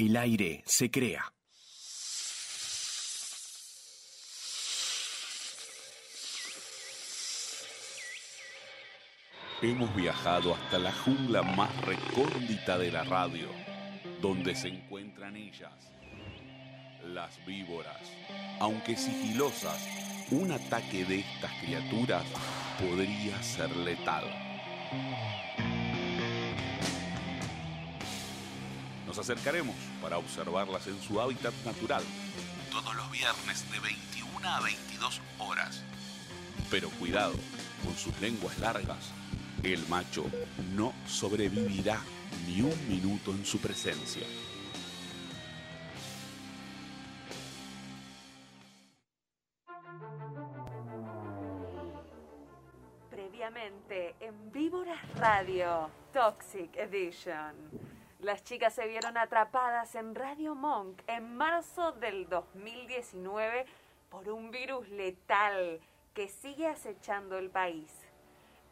El aire se crea. Hemos viajado hasta la jungla más recóndita de la radio, donde se encuentran ellas, las víboras. Aunque sigilosas, un ataque de estas criaturas podría ser letal. Nos acercaremos para observarlas en su hábitat natural, todos los viernes de 21 a 22 horas. Pero cuidado, con sus lenguas largas, el macho no sobrevivirá ni un minuto en su presencia. Previamente en Víboras Radio, Toxic Edition. Las chicas se vieron atrapadas en Radio Monk en marzo del 2019 por un virus letal que sigue acechando el país.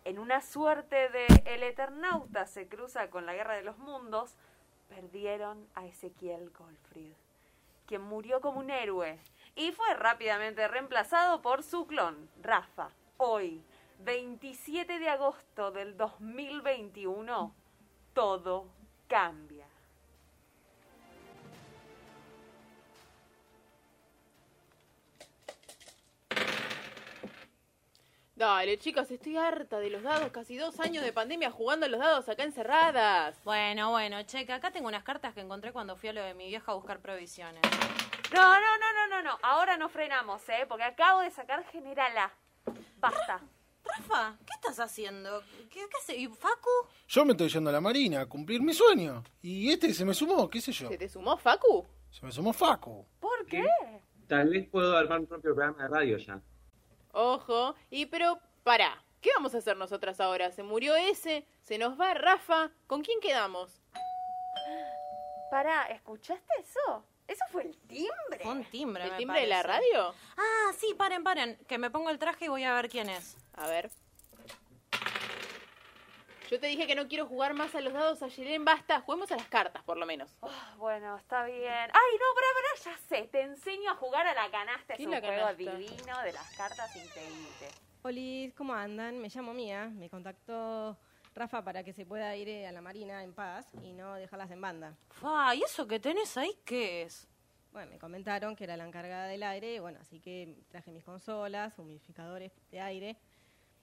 En una suerte de El Eternauta se cruza con la Guerra de los Mundos, perdieron a Ezequiel Goldfried, quien murió como un héroe y fue rápidamente reemplazado por su clon, Rafa. Hoy, 27 de agosto del 2021, todo cambia. Dale, chicas, estoy harta de los dados. Casi dos años de pandemia jugando a los dados acá encerradas. Bueno, bueno, cheque, acá tengo unas cartas que encontré cuando fui a lo de mi vieja a buscar provisiones. No, no, no, no, no, no. Ahora no frenamos, ¿eh? Porque acabo de sacar General A. Basta. Rafa, ¿qué estás haciendo? ¿Qué, qué hace? ¿Y Facu? Yo me estoy yendo a la marina a cumplir mi sueño. Y este se me sumó, qué sé yo. ¿Se te sumó Facu? Se me sumó Facu. ¿Por qué? Tal vez puedo armar mi propio programa de radio ya. Ojo. Y pero, pará. ¿Qué vamos a hacer nosotras ahora? Se murió ese, se nos va Rafa. ¿Con quién quedamos? Pará, ¿escuchaste eso? ¿Eso fue el timbre? Fue un timbre, ¿El me timbre de la parece. radio? Ah, sí, paren, paren. Que me pongo el traje y voy a ver quién es. A ver. Yo te dije que no quiero jugar más a los dados, Ayelen, basta. Juguemos a las cartas, por lo menos. Ah, bueno, está bien. Ay, no, pará, pará, ya sé. Te enseño a jugar a la canasta. Es ¿Qué un juego canasta? divino de las cartas increíble. Hola, ¿cómo andan? Me llamo Mía. Me contactó Rafa para que se pueda ir eh, a la marina en paz y no dejarlas en banda. Fa, ¿y eso que tenés ahí qué es? Bueno, me comentaron que era la encargada del aire, bueno, así que traje mis consolas, humidificadores de aire,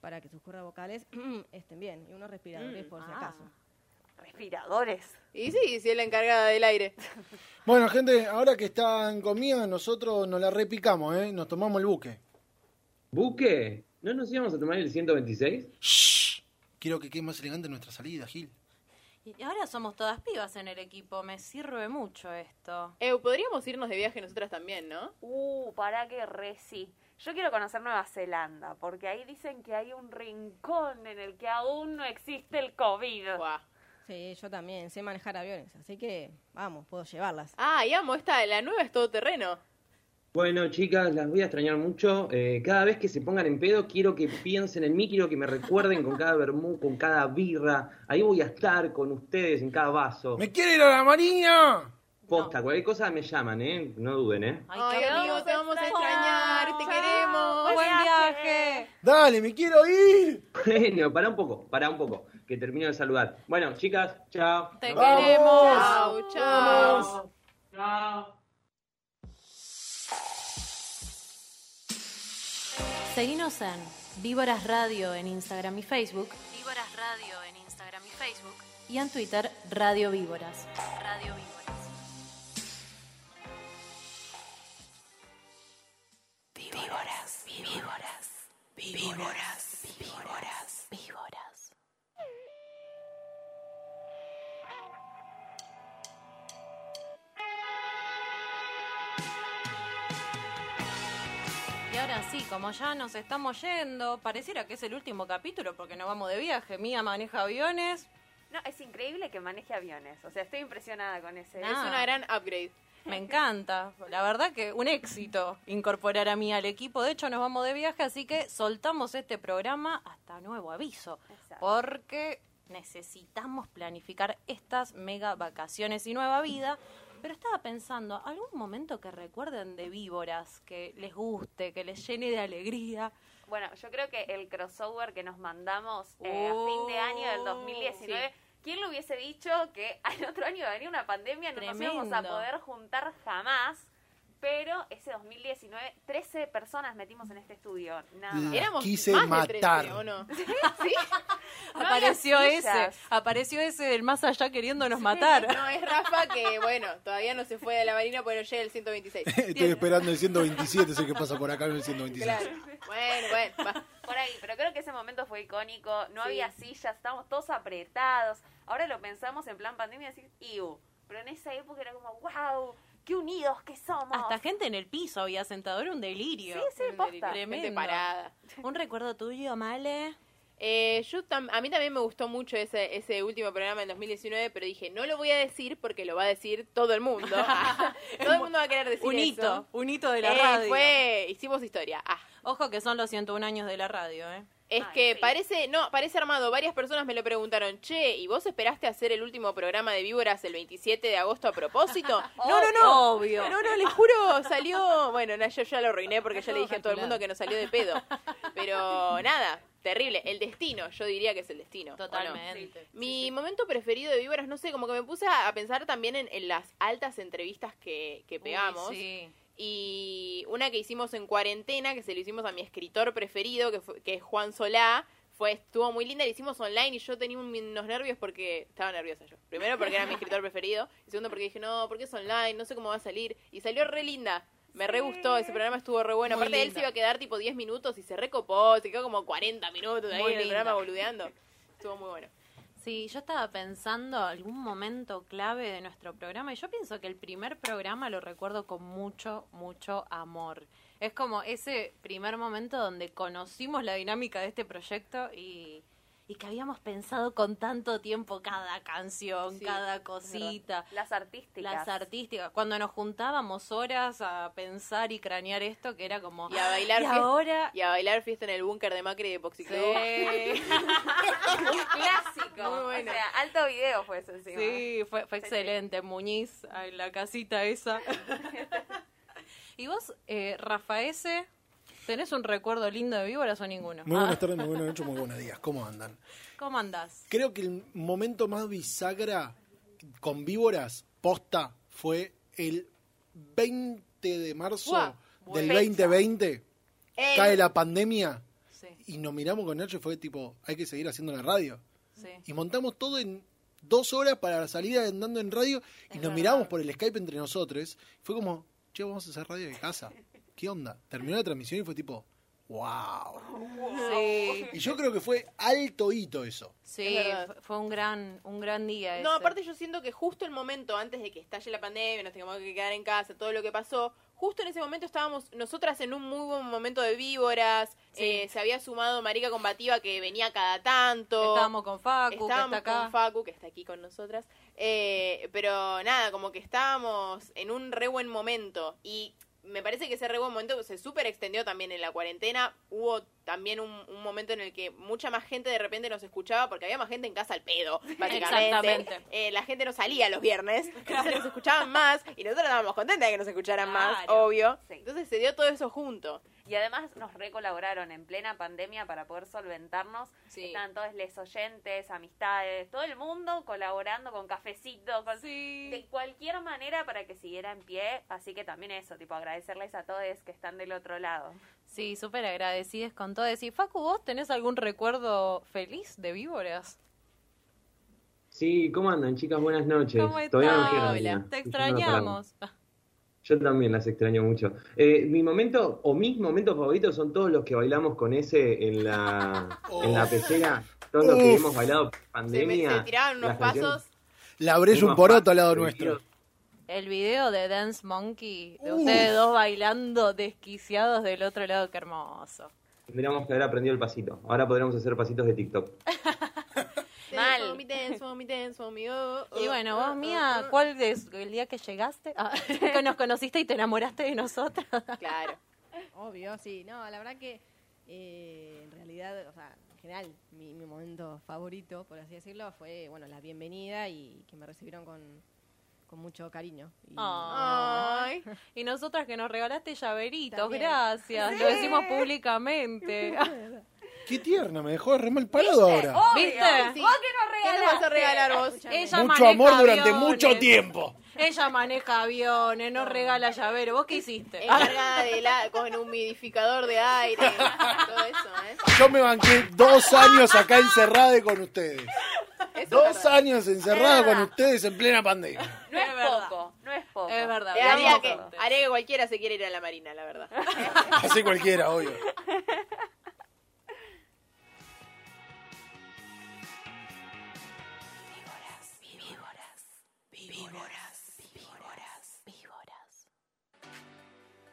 para que sus cuerdas vocales estén bien, y unos respiradores Mm, por si ah. acaso. Respiradores. Y sí, sí es la encargada del aire. Bueno, gente, ahora que están conmigo, nosotros nos la repicamos, ¿eh? Nos tomamos el buque. ¿Buque? ¿No nos íbamos a tomar el 126? Shh. Quiero que quede más elegante nuestra salida, Gil. Y ahora somos todas pibas en el equipo. Me sirve mucho esto. Eu, podríamos irnos de viaje nosotras también, ¿no? Uh, pará que re sí. Yo quiero conocer Nueva Zelanda, porque ahí dicen que hay un rincón en el que aún no existe el COVID. Buah. Sí, yo también sé manejar aviones, así que vamos, puedo llevarlas. Ah, y amo, esta, la nueva es todoterreno. Bueno, chicas, las voy a extrañar mucho. Eh, cada vez que se pongan en pedo, quiero que piensen en mí, quiero que me recuerden con cada vermú, con cada birra. Ahí voy a estar con ustedes en cada vaso. ¡Me quiere ir a la marina! Posta, cualquier cosa me llaman, ¿eh? No duden, ¿eh? Ay, Ay, amigo, te vamos a extrañar, te Chao. queremos. Buen viaje. ¡Dale, me quiero ir! Bueno, pará un poco, pará un poco, que termino de saludar. Bueno, chicas, chao. Te ¡Vamos! queremos. Chau, chau. Seguinos en Víboras Radio en Instagram y Facebook. Víboras Radio en Instagram y Facebook. Y en Twitter, Radio Víboras. Radio Víboras. Víboras. Víboras. Víboras. Víboras. Y ahora sí, como ya nos estamos yendo, pareciera que es el último capítulo porque nos vamos de viaje. Mía maneja aviones. No, es increíble que maneje aviones. O sea, estoy impresionada con ese. Ah. Es una gran upgrade. Me encanta. La verdad que un éxito incorporar a mí al equipo. De hecho, nos vamos de viaje, así que soltamos este programa hasta nuevo aviso. Exacto. Porque necesitamos planificar estas mega vacaciones y nueva vida. Pero estaba pensando, ¿algún momento que recuerden de víboras, que les guste, que les llene de alegría? Bueno, yo creo que el crossover que nos mandamos eh, a fin de año del Oh, 2019, ¿quién lo hubiese dicho que al otro año iba a venir una pandemia, no nos íbamos a poder juntar jamás? Pero ese 2019, 13 personas metimos en este estudio. Nada más. Éramos quise más de 13, matar. ¿o no? No había apareció ese, apareció ese del más allá queriéndonos matar. No, es Rafa que, bueno, todavía no se fue de la marina no llega el 126. Estoy esperando el 127, sé que pasa por acá en el 126. Claro. Bueno, bueno, va. Por ahí, pero creo que ese momento fue icónico. No Sí. había sillas, estábamos todos apretados. Ahora lo pensamos en plan pandemia y decir, iu. Pero en esa época era como, wow, qué unidos que somos. Hasta gente en el piso había sentado, era un delirio. Sí, sí, posta. Tremendo. Gente parada. ¿Un recuerdo tuyo, Male? Eh, yo tam- a mí también me gustó mucho ese, ese último programa en 2019, pero dije, no lo voy a decir porque lo va a decir todo el mundo. todo el mundo va a querer decir Un hito, eso. un hito de la Eh, radio. Fue, hicimos historia. Ah. Ojo que son los 101 años de la radio, ¿eh? Es Ay, que sí. parece, no, parece armado. Varias personas me lo preguntaron, che, ¿y vos esperaste hacer el último programa de Víboras el 27 de agosto a propósito? no, no, no. Obvio. No, no, les juro, salió. Bueno, no, yo ya lo arruiné porque ya le dije a todo el mundo que no salió de pedo. Pero nada, terrible. El destino, yo diría que es el destino. Totalmente. Mi momento preferido de Víboras, no sé, como que me puse a, a pensar también en, en las altas entrevistas que, que pegamos. Uy, sí. Y una que hicimos en cuarentena, que se lo hicimos a mi escritor preferido, que, fue- que es Juan Solá, fue, estuvo muy linda, la hicimos online y yo tenía un- unos nervios porque estaba nerviosa yo. Primero porque era mi escritor preferido, y segundo porque dije, no, porque es online, no sé cómo va a salir. Y salió re linda. Me re gustó, ese programa estuvo re bueno. Muy Aparte, él linda. se iba a quedar tipo 10 minutos y se recopó, se quedó como 40 minutos ahí Muy en el linda. programa boludeando. Estuvo muy bueno. Sí, yo estaba pensando algún momento clave de nuestro programa y yo pienso que el primer programa lo recuerdo con mucho, mucho amor. Es como ese primer momento donde conocimos la dinámica de este proyecto y, y que habíamos pensado con tanto tiempo cada canción, Sí, cada cosita. Las artísticas. Las artísticas, cuando nos juntábamos horas a pensar y cranear esto, que era como... Y a bailar Y fiesta- ahora... Y a bailar fiesta en el búnker de Macri de Poxy Club. Sí. Clásico. Muy bueno. O sea, alto video fue eso encima. Sí, fue, fue excelente. Muñiz, en la casita esa. ¿Y vos, eh, Rafaese, tenés un recuerdo lindo de víboras o ninguno? Muy Ah, buenas tardes, muy buenas noches, muy buenos días. ¿Cómo andan? ¿Cómo andás? Creo que el momento más bisagra con víboras, posta, fue el 20 de marzo del buena 2020. Eh, Cae la pandemia Sí, y nos miramos con Nacho y fue tipo, hay que seguir haciendo la radio. sí. Y montamos todo en dos horas para la salida andando en radio y Es nos verdad. miramos por el Skype entre nosotros. Fue como, che, vamos a hacer radio de casa. ¿Qué onda? Terminó la transmisión y fue tipo, wow. Sí, Y yo creo que fue alto hito eso. sí, Es fue- fue un gran, un gran día No, ese. aparte yo siento que justo el momento antes de que estalle la pandemia, nos tengamos que quedar en casa, todo lo que pasó, justo en ese momento estábamos nosotras en un muy buen momento de víboras, Sí. eh, se había sumado Marica Combativa que venía cada tanto. Estábamos con Facu, Estábamos que está acá. con Facu, que está aquí con nosotras. Eh, pero nada, como que estábamos en un re buen momento. Y me parece que ese re buen momento se súper extendió también en la cuarentena. Hubo también un, un momento en el que mucha más gente de repente nos escuchaba porque había más gente en casa al pedo, básicamente. Exactamente. Eh, la gente no salía los viernes, entonces nos escuchaban más y nosotros estábamos contentas de que nos escucharan más, Claro. obvio. Sí. Entonces se dio todo eso junto. Y además nos recolaboraron en plena pandemia para poder solventarnos. Sí. Estaban todos les oyentes, amistades, todo el mundo colaborando con cafecito, con Sí. de cualquier manera para que siguiera en pie. Así que también eso, tipo agradecerles a todos que están del otro lado. Sí, súper agradecidas con todo. Y Facu, ¿vos tenés algún recuerdo feliz de víboras? Sí, ¿cómo andan, chicas? Buenas noches. ¿Cómo? Todavía no Hola, día. Te extrañamos. Yo también las extraño mucho. Eh, mi momento, o mis momentos favoritos son todos los que bailamos con ese en la, en la pecera. Todos los que hemos bailado Se, me- pandemia. se tiraban unos pasos. La brecha un poroto al lado nuestro. El video de Dance Monkey, de Uf. ustedes dos bailando desquiciados del otro lado, qué hermoso. Tendríamos que haber aprendido el pasito. Ahora podríamos hacer pasitos de TikTok. Mal. For me, dance for me, dance for me, oh, oh, Y bueno, vos, oh, Mía, oh. ¿cuál es el día que llegaste? Ah, que nos conociste y te enamoraste de nosotros. Claro. Obvio, sí. No, la verdad que eh, en realidad, o sea, en general, mi, mi momento favorito, por así decirlo, fue, bueno, la bienvenida y que me recibieron con, con mucho cariño. Y- Ay. Ay. Y nosotras que nos regalaste llaveritos, También. gracias. Lo decimos públicamente. Qué tierna, me dejó re mal parado ahora. ¿Viste? Sí. ¿Vos que nos ¿Qué nos vas a regalar vos? Ella Mucho amor durante mucho tiempo. Ella maneja aviones, no regala llavero. ¿Vos qué hiciste? Encargada de la, con humidificador de aire, todo eso, ¿eh? Yo me banqué dos años acá encerrada con ustedes. Eso Dos años encerrada con ustedes en plena pandemia. No es, poco, no es poco. Es verdad. Eh, haría, que, haría que cualquiera se quiera ir a la marina, la verdad. Así cualquiera, obvio.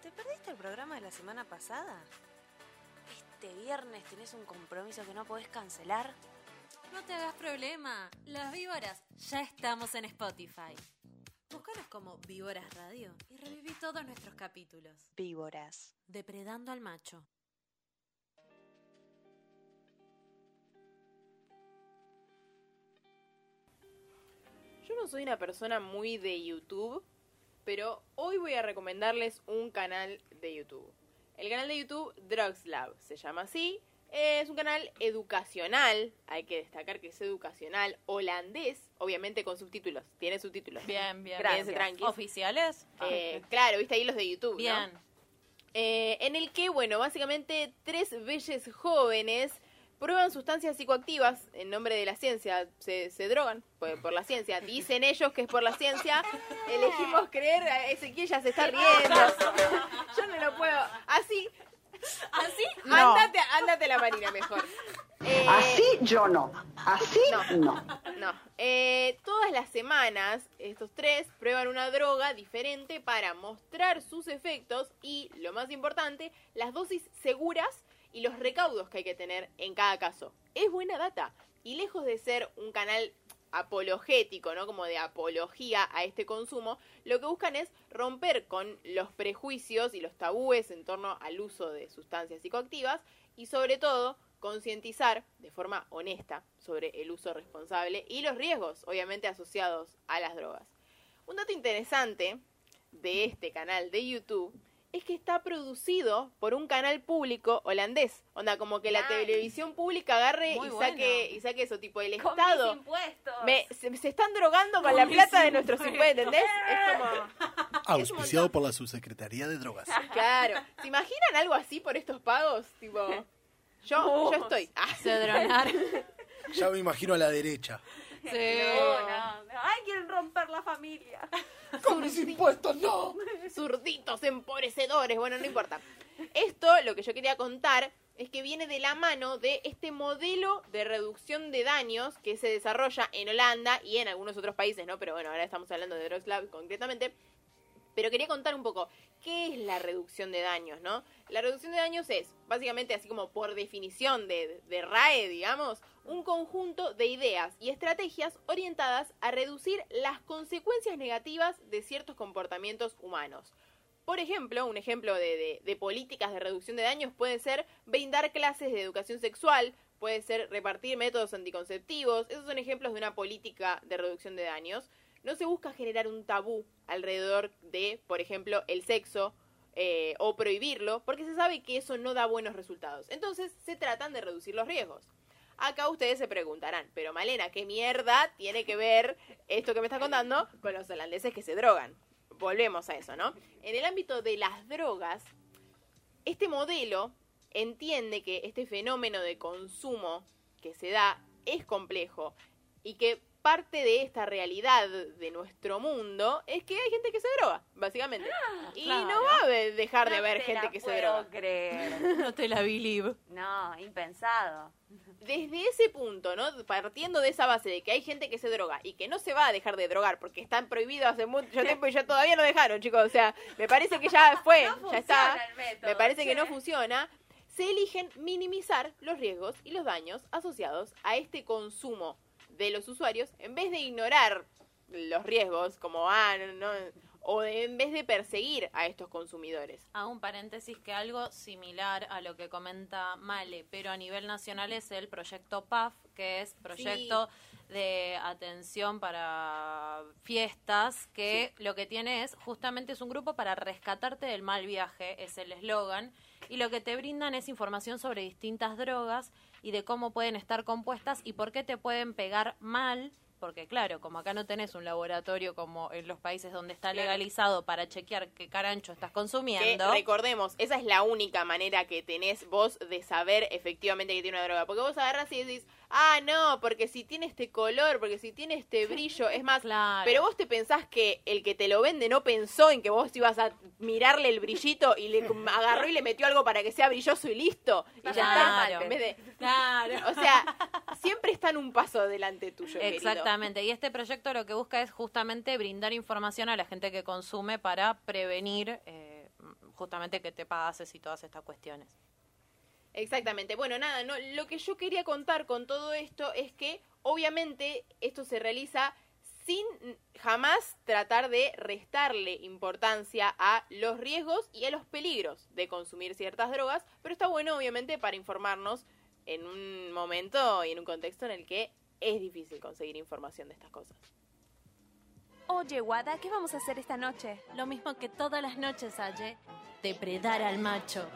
¿Te perdiste el programa de la semana pasada? ¿Este viernes tenés un compromiso que no podés cancelar? No te hagas problema, las víboras ya estamos en Spotify. Búscanos como Víboras Radio y reviví todos nuestros capítulos. Víboras. Depredando al macho. Yo no soy una persona muy de YouTube, pero hoy voy a recomendarles un canal de YouTube. El canal de YouTube Drugs Lab se llama así. Es un canal educacional, hay que destacar que es educacional, holandés, obviamente con subtítulos. Tiene subtítulos. Bien, bien. Quédense tranquis. ¿Oficiales? Eh, claro, viste ahí los de YouTube, ¿no? Bien. Eh, en el que, bueno, básicamente tres belles jóvenes prueban sustancias psicoactivas en nombre de la ciencia, se, se drogan por, por la ciencia, dicen ellos que es por la ciencia, elegimos creer, Ezequiel ya se está riendo, yo no lo puedo, así, ¿Así? ándate, ándate a la marina mejor. Eh, Así yo no. Así No. no. No. Eh, todas las semanas, estos tres prueban una droga diferente para mostrar sus efectos y, lo más importante, las dosis seguras y los recaudos que hay que tener en cada caso. Es buena data. Y lejos de ser un canal apologético, ¿no? Como de apología a este consumo, lo que buscan es romper con los prejuicios y los tabúes en torno al uso de sustancias psicoactivas y sobre todo concientizar de forma honesta sobre el uso responsable y los riesgos, obviamente, asociados a las drogas. Un dato interesante de este canal de YouTube es que está producido por un canal público holandés. Onda, como que la televisión pública agarre Muy y bueno. saque, y saque eso, tipo el Con Estado. mis impuestos. Me- se, se están drogando con la plata de nuestros impuestos, ¿entendés? Es como... Auspiciado por la Subsecretaría de Drogas. Claro. ¿Se imaginan algo así por estos pagos? Tipo, yo, yo estoy. Ah, Cedronar. Ya me imagino a la derecha. Sí. No, no, no. Ay, quieren romper la familia. Con mis impuestos, no. zurditos empobrecedores. Bueno, no importa. Esto, lo que yo quería contar, es que viene de la mano de este modelo de reducción de daños que se desarrolla en Holanda y en algunos otros países, ¿no? Pero bueno, ahora estamos hablando de Drugs Lab concretamente. Pero quería contar un poco, ¿qué es la reducción de daños, no? La reducción de daños es, básicamente, así como por definición de, de RAE, digamos, un conjunto de ideas y estrategias orientadas a reducir las consecuencias negativas de ciertos comportamientos humanos. Por ejemplo, un ejemplo de, políticas de reducción de daños puede ser brindar clases de educación sexual, puede ser repartir métodos anticonceptivos, esos son ejemplos de una política de reducción de daños. No se busca generar un tabú alrededor de, por ejemplo, el sexo eh, o prohibirlo, porque se sabe que eso no da buenos resultados. Entonces se tratan de reducir los riesgos. Acá ustedes se preguntarán, pero Malena, ¿qué mierda tiene que ver esto que me está contando con los holandeses que se drogan? Volvemos a eso, ¿no? En el ámbito de las drogas, este modelo entiende que este fenómeno de consumo que se da es complejo y que parte de esta realidad de nuestro mundo es que hay gente que se droga, básicamente. y claro. no va a de- dejar de haber te gente la que se droga. creer. No te la believe. No, impensado. Desde ese punto, ¿no? Partiendo de esa base de que hay gente que se droga y que no se va a dejar de drogar porque están prohibidos hace mucho tiempo y ya todavía no dejaron, chicos. O sea, me parece que ya fue, No ya está. funciona el método, Me parece que no funciona. Se eligen minimizar los riesgos y los daños asociados a este consumo de los usuarios en vez de ignorar los riesgos como, ah, no, no, o de- en vez de perseguir a estos consumidores. Hago un paréntesis que algo similar a lo que comenta Male, pero a nivel nacional es el proyecto PAF, que es proyecto de atención para fiestas que lo que tiene es justamente es un grupo para rescatarte del mal viaje, es el eslogan, y lo que te brindan es información sobre distintas drogas y de cómo pueden estar compuestas y por qué te pueden pegar mal porque claro, como acá no tenés un laboratorio como en los países donde está legalizado para chequear qué carancho estás Que consumiendo. recordemos, esa es la única manera que tenés vos de saber efectivamente que tiene una droga. Porque vos agarras y decís, ah, no, porque si tiene este color, porque si tiene este brillo, es más, Claro. pero vos te pensás que el que te lo vende no pensó en que vos ibas a mirarle el brillito y le agarró y le metió algo para que sea brilloso y listo. Y ya Claro. está. En vez de, Claro. o sea, siempre están un paso delante tuyo. querido. Exactamente, y este proyecto lo que busca es justamente brindar información a la gente que consume para prevenir eh, justamente que te pases y todas estas cuestiones. Exactamente. Bueno, nada, no, lo que yo quería contar con todo esto es que obviamente esto se realiza sin jamás tratar de restarle importancia a los riesgos y a los peligros de consumir ciertas drogas, pero está bueno obviamente para informarnos en un momento y en un contexto en el que es difícil conseguir información de estas cosas. Oye, Guada, ¿qué vamos a hacer esta noche? Lo mismo que todas las noches, Aye. Depredar al macho.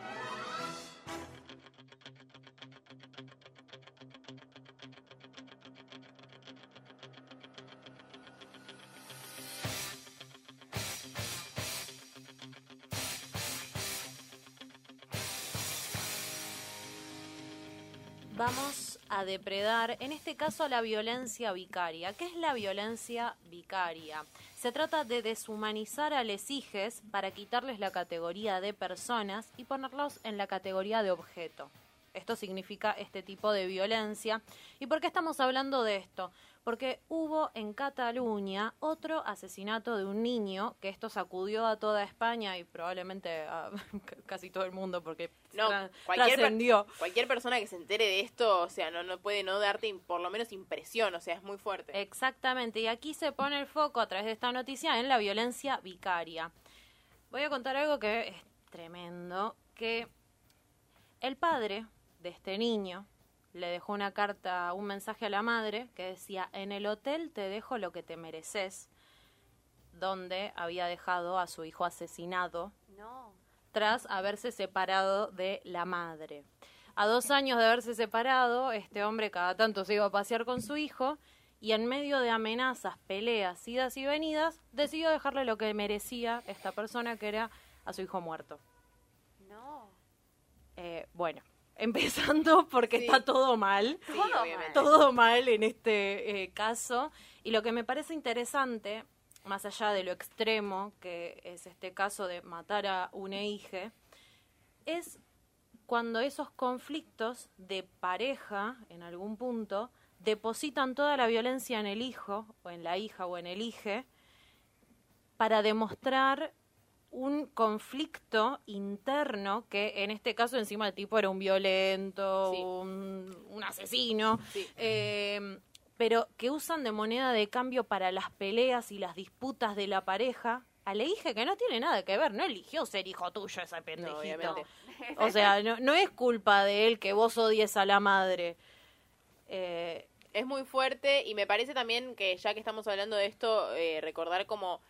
Vamos a depredar, en este caso, la violencia vicaria. ¿Qué es la violencia vicaria? Se trata de deshumanizar a les hijes para quitarles la categoría de personas y ponerlos en la categoría de objeto. Esto significa este tipo de violencia. ¿Y por qué estamos hablando de esto? Porque hubo en Cataluña otro asesinato de un niño, que esto sacudió a toda España y probablemente a casi todo el mundo, porque No, cualquier, per- cualquier persona que se entere de esto, o sea, no, no puede no darte por lo menos impresión, o sea, es muy fuerte. Exactamente, y aquí se pone el foco a través de esta noticia en la violencia vicaria. Voy a contar algo que es tremendo, que el padre de este niño le dejó una carta, un mensaje a la madre que decía, en el hotel te dejo lo que te mereces, donde había dejado a su hijo asesinado No. tras haberse separado de la madre. A dos años de haberse separado, este hombre cada tanto se iba a pasear con su hijo y en medio de amenazas, peleas, idas y venidas, decidió dejarle lo que merecía esta persona, que era a su hijo muerto. No. Eh, bueno, empezando porque Sí. está todo mal Sí, todo obviamente. todo mal en este eh, caso. Y lo que me parece interesante, más allá de lo extremo que es este caso de matar a un hija, es cuando esos conflictos de pareja, en algún punto, depositan toda la violencia en el hijo, o en la hija, o en el hije, para demostrar un conflicto interno que en este caso encima el tipo era un violento, Sí. un, un asesino, Sí. eh, pero que usan de moneda de cambio para las peleas y las disputas de la pareja. A la hija que no tiene nada que ver, no eligió ser hijo tuyo ese pendejito. obviamente. O sea, no, no es culpa de él que vos odies a la madre. Eh, Es muy fuerte y me parece también que ya que estamos hablando de esto, eh, recordar como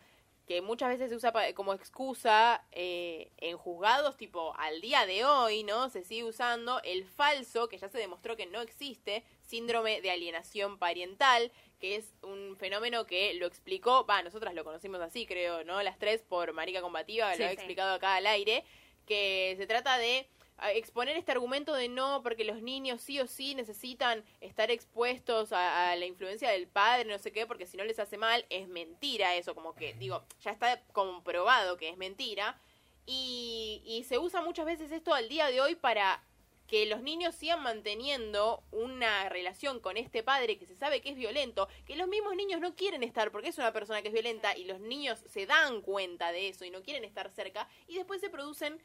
que muchas veces se usa como excusa eh, en juzgados, tipo al día de hoy, ¿no? Se sigue usando el falso, que ya se demostró que no existe, síndrome de alienación parental, que es un fenómeno que lo explicó, va, nosotras lo conocimos así, creo, ¿no? Las tres por Marica Combativa, Sí, lo he sí. explicado acá al aire, que se trata de exponer este argumento de no, porque los niños sí o sí necesitan estar expuestos a, la influencia del padre, no sé qué, porque si no les hace mal, es mentira eso, como que, digo, ya está comprobado que es mentira. Y, y se usa muchas veces esto al día de hoy para que los niños sigan manteniendo una relación con este padre que se sabe que es violento, que los mismos niños no quieren estar porque es una persona que es violenta y los niños se dan cuenta de eso y no quieren estar cerca y después se producen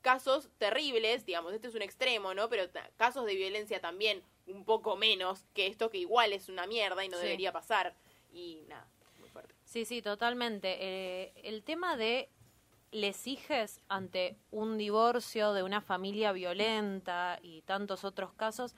casos terribles, digamos, este es un extremo, ¿no? Pero casos de violencia también un poco menos que esto que igual es una mierda y no Sí. debería pasar y nada, muy fuerte. Sí, sí, totalmente. Eh, el tema de les hijes ante un divorcio de una familia violenta y tantos otros casos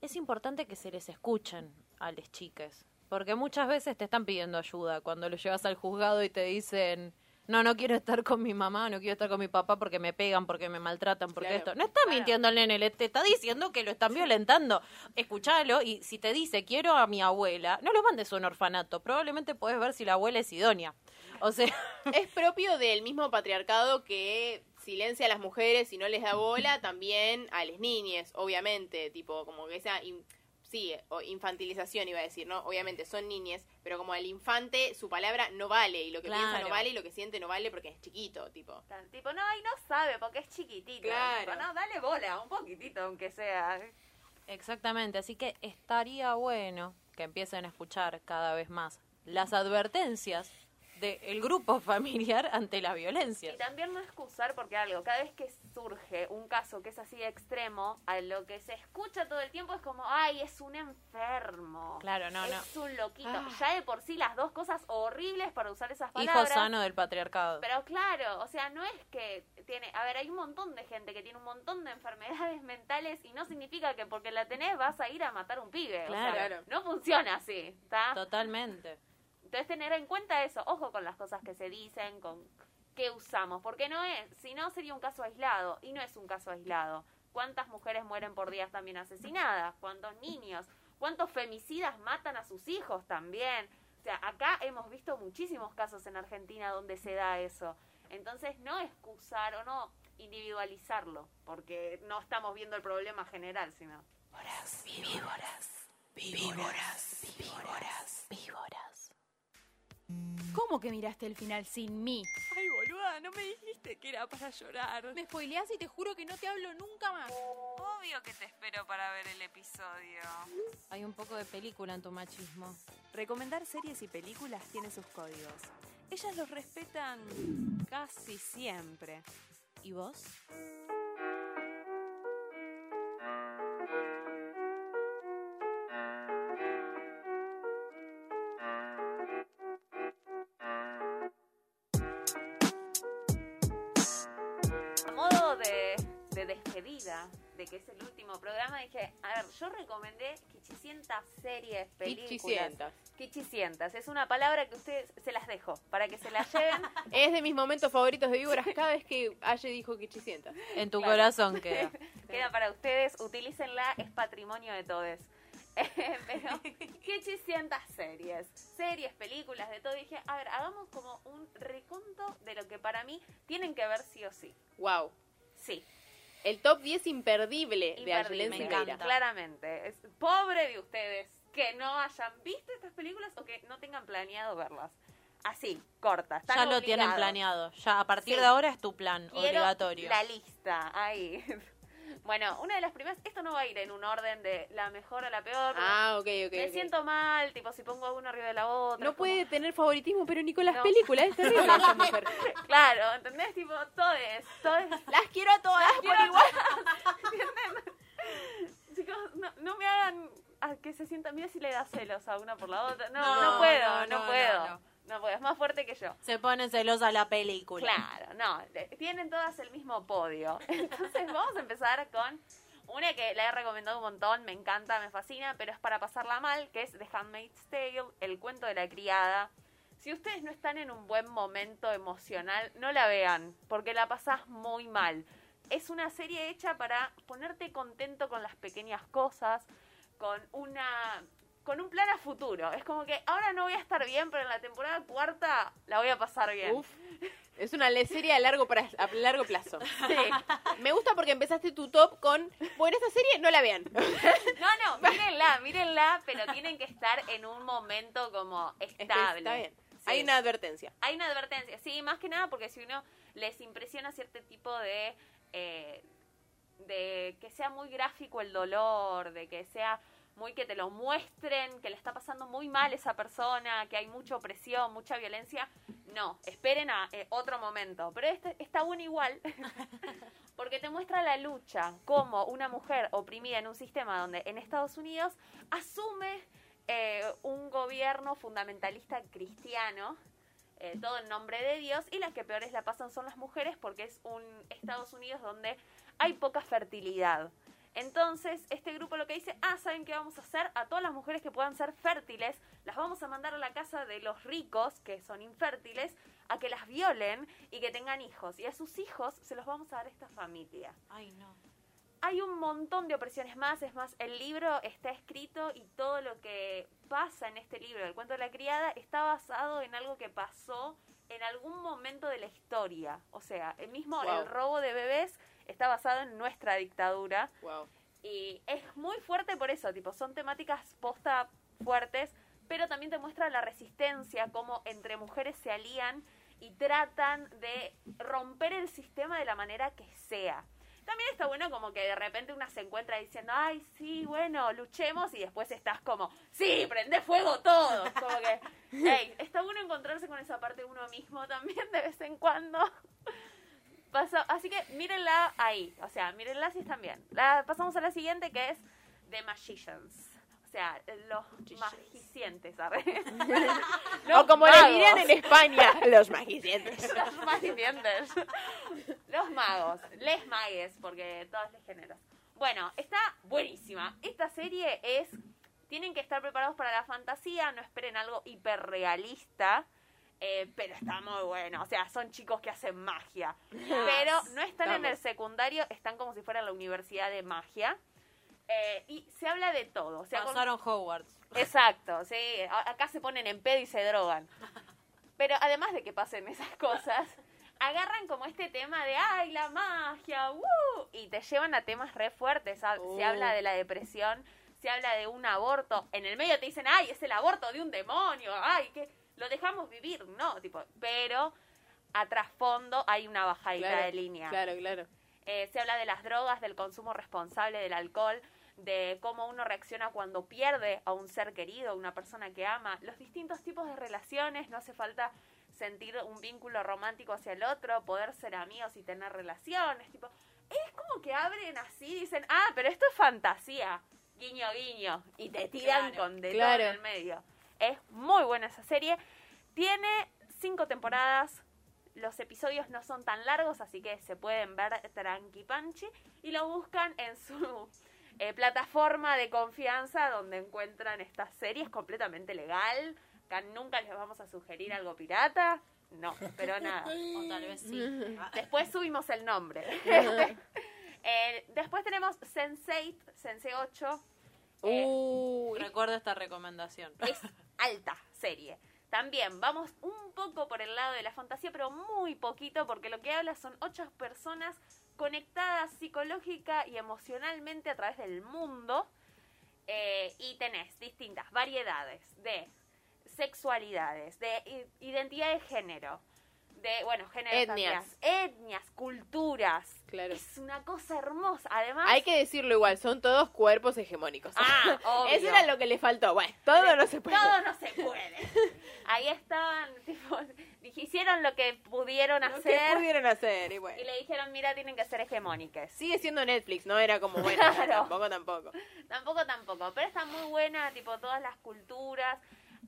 es importante que se les escuchen a las chiques. Porque muchas veces te están pidiendo ayuda cuando lo llevas al juzgado y te dicen, no, no quiero estar con mi mamá, no quiero estar con mi papá porque me pegan, porque me maltratan, porque Claro. esto. No está mintiendo el nene, le te está diciendo que lo están violentando. Escuchalo y si te dice, quiero a mi abuela, no lo mandes a un orfanato. Probablemente puedes ver si la abuela es idónea. O sea, Es propio del mismo patriarcado que silencia a las mujeres y no les da bola, también a las niñas, obviamente, tipo, como que esa, in- sí, o infantilización iba a decir, ¿no? Obviamente son niñas, pero como al infante su palabra no vale, y lo que piensa no vale, y lo que siente no vale porque es chiquito, tipo. Tipo, no, y no sabe porque es chiquitito. Claro. Tipo, no, dale bola, un poquitito, aunque sea. Exactamente, así que estaría bueno que empiecen a escuchar cada vez más las advertencias del grupo familiar ante la violencia. Y también no excusar porque algo, cada vez que surge un caso que es así de extremo, a lo que se escucha todo el tiempo es como, ay, es un enfermo. Claro, no, no. Es un loquito. Ah. Ya de por sí las dos cosas horribles para usar esas Hijo palabras. sano del patriarcado. Pero claro, o sea, no es que tiene, a ver, hay un montón de gente que tiene un montón de enfermedades mentales y no significa que porque la tenés vas a ir a matar a un pibe. O sea, Claro. no funciona así, ¿está? Totalmente. Entonces tener en cuenta eso, ojo con las cosas que se dicen, con qué usamos, porque no es, si no sería un caso aislado, y no es un caso aislado. ¿Cuántas mujeres mueren por días también asesinadas? ¿Cuántos niños? ¿Cuántos femicidas matan a sus hijos también? O sea, acá hemos visto muchísimos casos en Argentina donde se da eso. Entonces, no excusar o no individualizarlo, porque no estamos viendo el problema general, sino... ¿Cómo que miraste el final sin mí? Ay, boluda, no me dijiste que era para llorar. Me spoileás y te juro que no te hablo nunca más. Obvio que te espero para ver el episodio. Hay un poco de película en tu machismo. Recomendar series y películas tiene sus códigos. Ellas los respetan casi siempre. ¿Y vos? De, de despedida, de que es el último programa, dije, a ver, yo recomendé quichicientas series, películas. Quichicientas. Quichicientas. Es una palabra que ustedes se las dejo, para que se las lleven. Es de mis momentos favoritos de víboras cada vez que Aye dijo que chisienta. En tu Claro. corazón queda. Queda para ustedes, utilícenla, es patrimonio de todos. Pero, quichicientas series. Series, películas, de todo. Dije, a ver, hagamos como un reconto de lo que para mí tienen que ver sí o sí. Wow. Sí. El top 10 imperdible, de me Silveira. encanta. Claramente. Es pobre de ustedes que no hayan visto estas películas o que no tengan planeado verlas. Así, cortas. Ya lo tienen planeado. Ya a partir Sí. de ahora es tu plan Quiero obligatorio. La lista, ahí. Bueno, una de las primeras, esto no va a ir en un orden de la mejor a la peor. Ah, ok, ok. Me siento mal, tipo si pongo una arriba de la otra. No como- puede tener favoritismo, pero ni con las No. películas. Es terrible esa mujer. Claro, ¿entendés? Tipo, todes, todes. Las quiero a todas por igual. Chicos, no, no me hagan a que se sientan, mira si le da celos a una por la otra. No, No, no, puedo, no, no, no, puedo. No, puedo, es más fuerte que yo. Se pone celosa la película. Claro, no, tienen todas el mismo podio. Entonces vamos a empezar con una que la he recomendado un montón, me encanta, me fascina, pero es para pasarla mal, que es The Handmaid's Tale, el cuento de la criada. Si ustedes no están en un buen momento emocional, no la vean, porque la pasás muy mal. Es una serie hecha para ponerte contento con las pequeñas cosas, con una con un plan a futuro. Es como que ahora no voy a estar bien, pero en la temporada cuarta la voy a pasar bien. Uf. Es una serie a largo, pra- a largo plazo. Sí. Me gusta porque empezaste tu top con, bueno, esta serie no la vean. No, no, mírenla, mírenla, pero tienen que estar en un momento como estable. Está bien. Sí. Hay una advertencia. Hay una advertencia, sí, más que nada porque si uno les impresiona cierto tipo de, eh, de que sea muy gráfico el dolor, de que sea muy que te lo muestren, que le está pasando muy mal esa persona, que hay mucha opresión, mucha violencia, no, esperen a eh, otro momento. Pero este está bueno igual, porque te muestra la lucha, como una mujer oprimida en un sistema donde en Estados Unidos asume eh, un gobierno fundamentalista cristiano, eh, todo en nombre de Dios, y las que peores la pasan son las mujeres porque es un Estados Unidos donde hay poca fertilidad. Entonces, este grupo lo que dice, ah, ¿saben qué vamos a hacer? A todas las mujeres que puedan ser fértiles, las vamos a mandar a la casa de los ricos, que son infértiles, a que las violen y que tengan hijos. Y a sus hijos se los vamos a dar a esta familia. Ay, no. Hay un montón de opresiones más, es más, el libro está escrito y todo lo que pasa en este libro, el cuento de la criada, está basado en algo que pasó en algún momento de la historia. O sea, el mismo Wow. el robo de bebés está basado en nuestra dictadura. Wow. Y es muy fuerte por eso, tipo, son temáticas posta fuertes, pero también te muestra la resistencia, cómo entre mujeres se alían y tratan de romper el sistema de la manera que sea. También está bueno como que de repente una se encuentra diciendo, ay, sí, bueno, luchemos, y después estás como, sí, prende fuego todo. Como que, hey, está bueno encontrarse con esa parte de uno mismo también de vez en cuando. Pasa, así que mírenla ahí, o sea, mírenla si están bien. La, pasamos a la siguiente que es The Magicians. O sea, los magicientes, ¿arre? o como le magos. dirían en España, los magicientes. los magicientes. Los magos, les magues, porque todos les géneros. Bueno, está buenísima. Esta serie es. Tienen que estar preparados para la fantasía, no esperen algo hiperrealista. Eh, pero está muy bueno. O sea, son chicos que hacen magia. Pero no están en el secundario, están como si fueran la universidad de magia. Eh, y se habla de todo. O sea, con- Pasaron Hogwarts. Exacto, sí. Acá se ponen en pedo y se drogan. Pero además de que pasen esas cosas, agarran como este tema de, ay, la magia, ¡woo! Y te llevan a temas re fuertes. Ha- Se Oh. habla de la depresión, se habla de un aborto. En el medio te dicen, ay, es el aborto de un demonio, ay, que lo dejamos vivir. No, tipo, pero a trasfondo hay una bajadita Claro, de línea. Claro, claro. Eh, se habla de las drogas, del consumo responsable del alcohol, de cómo uno reacciona cuando pierde a un ser querido, a una persona que ama, los distintos tipos de relaciones, no hace falta sentir un vínculo romántico hacia el otro, poder ser amigos y tener relaciones, tipo, es como que abren así, dicen, ah, pero esto es fantasía, guiño, guiño, y te tiran Claro, con de claro. todo en el medio. Es muy buena esa serie, tiene cinco temporadas, los episodios no son tan largos, así que se pueden ver tranqui panchi. Y lo buscan en su eh, plataforma de confianza donde encuentran estas series completamente legal. Acá nunca les vamos a sugerir algo pirata. No, pero nada. O tal vez sí. Después subimos el nombre. Eh, después tenemos Sense8, Sense 8. Eh, Uy. Recuerdo esta recomendación. es alta serie. También vamos un poco por el lado de la fantasía, pero muy poquito, porque lo que habla son ocho personas conectadas psicológica y emocionalmente a través del mundo. Eh, y tenés distintas variedades de sexualidades, de identidad de género, de, bueno, género Etnias. etnias, culturas. Claro. Es una cosa hermosa. Además, Hay que decirlo igual, son todos cuerpos hegemónicos. Ah, obvio. Eso era lo que le faltó. Bueno, todo no se puede. Todo no se puede. Ahí estaban, tipo, hicieron lo que pudieron Lo que hacer pudieron hacer, y bueno. y le dijeron, mira, tienen que ser hegemónicas. Sigue siendo Netflix, no era como, bueno, Claro. tampoco, tampoco. Tampoco, tampoco, pero está muy buena, tipo, todas las culturas.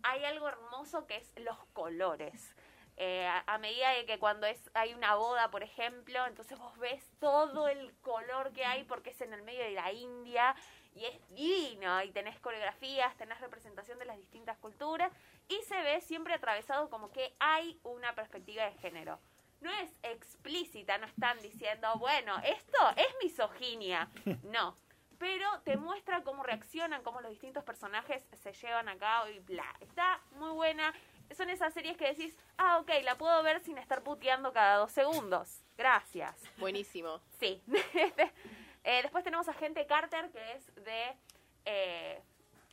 Hay algo hermoso que es los colores. Eh, a, a medida de que cuando es hay una boda, por ejemplo, entonces vos ves todo el color que hay porque es en el medio de la India y es divino. Y tenés coreografías, tenés representación de las distintas culturas y se ve siempre atravesado como que hay una perspectiva de género. No es explícita, no están diciendo, bueno, esto es misoginia. No, pero te muestra cómo reaccionan, cómo los distintos personajes se llevan a cabo y bla. Está muy buena. Son esas series que decís, ah, ok, la puedo ver sin estar puteando cada dos segundos. Gracias. Buenísimo. Sí. Eh, después tenemos a Gente Carter, que es de... eh,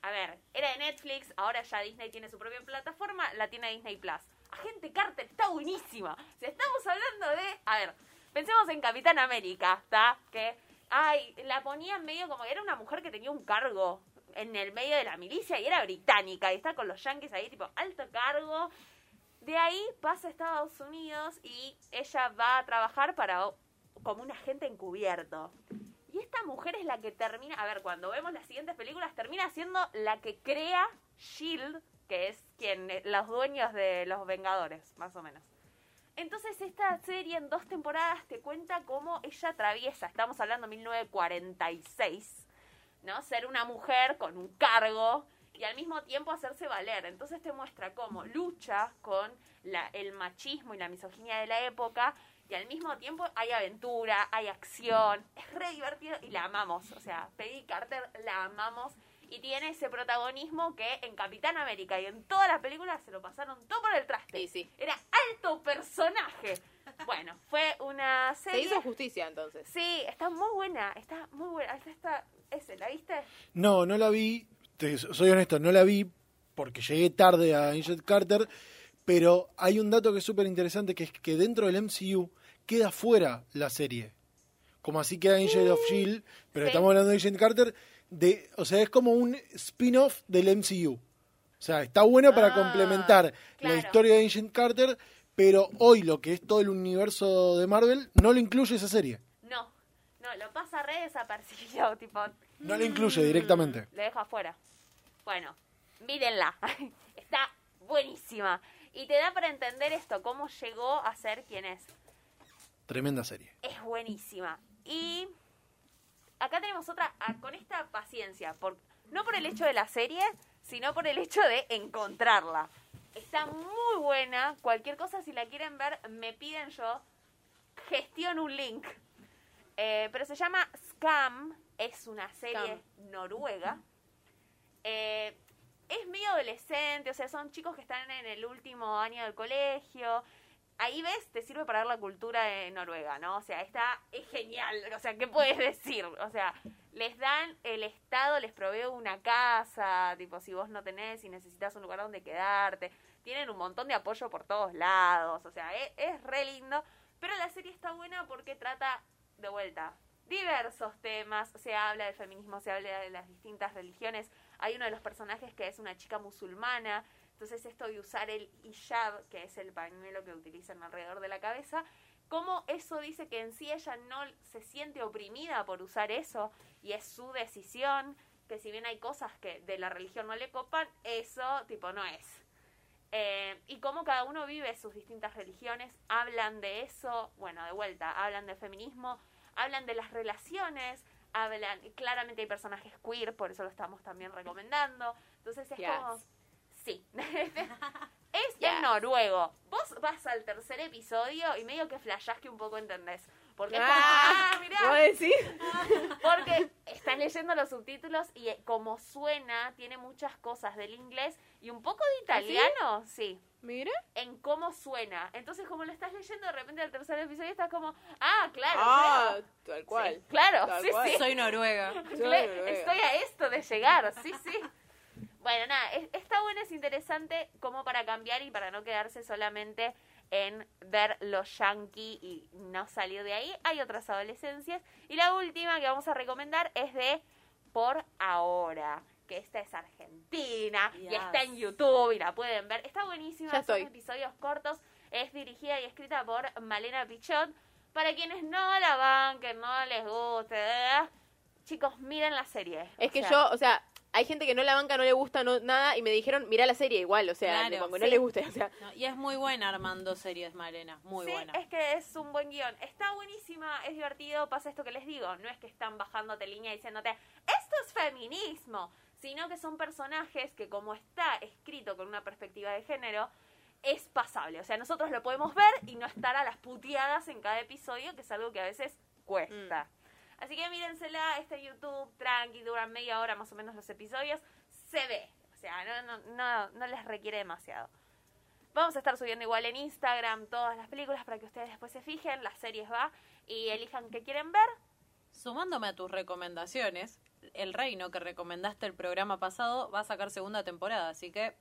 a ver, era de Netflix, ahora ya Disney tiene su propia plataforma, la tiene Disney Plus. Agente Carter está buenísima. Si estamos hablando de... A ver, pensemos en Capitán América, ¿está? Que, ay, la ponían medio como que era una mujer que tenía un cargo en el medio de la milicia y era británica y está con los yankees ahí, tipo, alto cargo. De ahí pasa a Estados Unidos y ella va a trabajar para como un agente encubierto. Y esta mujer es la que termina, a ver, cuando vemos las siguientes películas, termina siendo la que crea Shield, que es quien, eh, los dueños de los Vengadores, más o menos. Entonces esta serie en dos temporadas te cuenta cómo ella atraviesa, estamos hablando de 1946, ¿no? Ser una mujer con un cargo y al mismo tiempo hacerse valer. Entonces te muestra cómo lucha con la, el machismo y la misoginia de la época y al mismo tiempo hay aventura, hay acción, es re divertido y la amamos. O sea, Peggy Carter la amamos y tiene ese protagonismo que en Capitán América y en todas las películas se lo pasaron todo por el traste. Sí, sí. Era alto personaje. Bueno, fue una Se serie. hizo justicia entonces. Sí, está muy buena, está muy buena. Esta, esta- ese, ¿la viste? No, no la vi, te- soy honesto, no la vi porque llegué tarde a Agent Carter, pero hay un dato que es súper interesante, que es que dentro del MCU queda fuera la serie. Como así queda Angel of Shield, pero Sí. estamos hablando de Agent Carter, de, o sea, es como un spin-off del MCU. O sea, está bueno para Ah, complementar claro. la historia de Agent Carter, pero hoy lo que es todo el universo de Marvel no lo incluye esa serie. No, lo pasa re desapercibido, tipo, No lo incluye directamente. le dejo afuera. Bueno, mírenla, está buenísima. Y te da para entender esto, cómo llegó a ser quien es. Tremenda serie. Es buenísima. Y acá tenemos otra, ah, con esta paciencia, por, no por el hecho de la serie, sino por el hecho de encontrarla. Está muy buena, cualquier cosa si la quieren ver, me piden yo, gestiono un link. Eh, pero se llama Scam, es una serie noruega. Eh, es medio adolescente, o sea, son chicos que están en el último año del colegio. Ahí ves, te sirve para ver la cultura de Noruega, ¿no? O sea, está, es genial. O sea, ¿qué puedes decir? O sea, les dan, el Estado les provee una casa, tipo, si vos no tenés y necesitas un lugar donde quedarte. Tienen un montón de apoyo por todos lados. O sea, es, es re lindo. Pero la serie está buena porque trata, de vuelta, diversos temas. Se habla del feminismo, se habla de las distintas religiones. Hay uno de los personajes que es una chica musulmana. Entonces esto de usar el hijab, que es el pañuelo que utilizan alrededor de la cabeza, cómo eso dice que en sí ella no se siente oprimida por usar eso y es su decisión, que si bien hay cosas que de la religión no le copan, eso tipo no es. Eh, y cómo cada uno vive sus distintas religiones, hablan de eso, bueno, de vuelta, hablan del feminismo, hablan de las relaciones, hablan, claramente hay personajes queer, por eso lo estamos también recomendando. Entonces es Yes. como, sí, es Yes. en noruego. Vos vas al tercer episodio y medio que flashás que un poco entendés. Porque es como, Ah, ah, mirá, porque estás leyendo los subtítulos y eh, como suena, tiene muchas cosas del inglés y un poco de italiano, sí, Mira. en cómo suena. Entonces, como lo estás leyendo, de repente al tercer episodio estás como, ah, claro, Ah, claro. tal cual. Sí, claro, Tal sí, cual. sí. Soy noruega. Soy noruega. Estoy a esto de llegar, sí, sí. Bueno, nada, es- está bueno, es interesante como para cambiar y para no quedarse solamente en ver los yankee y no salir de ahí. Hay otras adolescencias. Y la última que vamos a recomendar es de Por Ahora, que esta es argentina y está en YouTube y la pueden ver. Está buenísima, Ya son estoy. episodios cortos. Es dirigida y escrita por Malena Pichot. Para quienes no la banquen, no les guste, ¿verdad? chicos, miren la serie. Es O que sea, yo, o sea, hay gente que no la banca, no le gusta no, nada y me dijeron, mira la serie igual, o sea, Claro, aunque no sí. le guste, o sea, No, y es muy buena armando series, Malena. Muy sí, buena. es que es un buen guion. Está buenísima, es divertido, pasa esto que les digo. No es que están bajándote línea diciéndote, esto es feminismo, sino que son personajes que como está escrito con una perspectiva de género, es pasable. O sea, nosotros lo podemos ver y no estar a las puteadas en cada episodio, que es algo que a veces cuesta. Así que mírensela, está en YouTube, tranqui, duran media hora más o menos los episodios. Se ve. O sea, no, no, no, no les requiere demasiado. Vamos a estar subiendo igual en Instagram todas las películas para que ustedes después se fijen, las series va y elijan qué quieren ver. Sumándome a tus recomendaciones, El Reino que recomendaste el programa pasado va a sacar segunda temporada, así que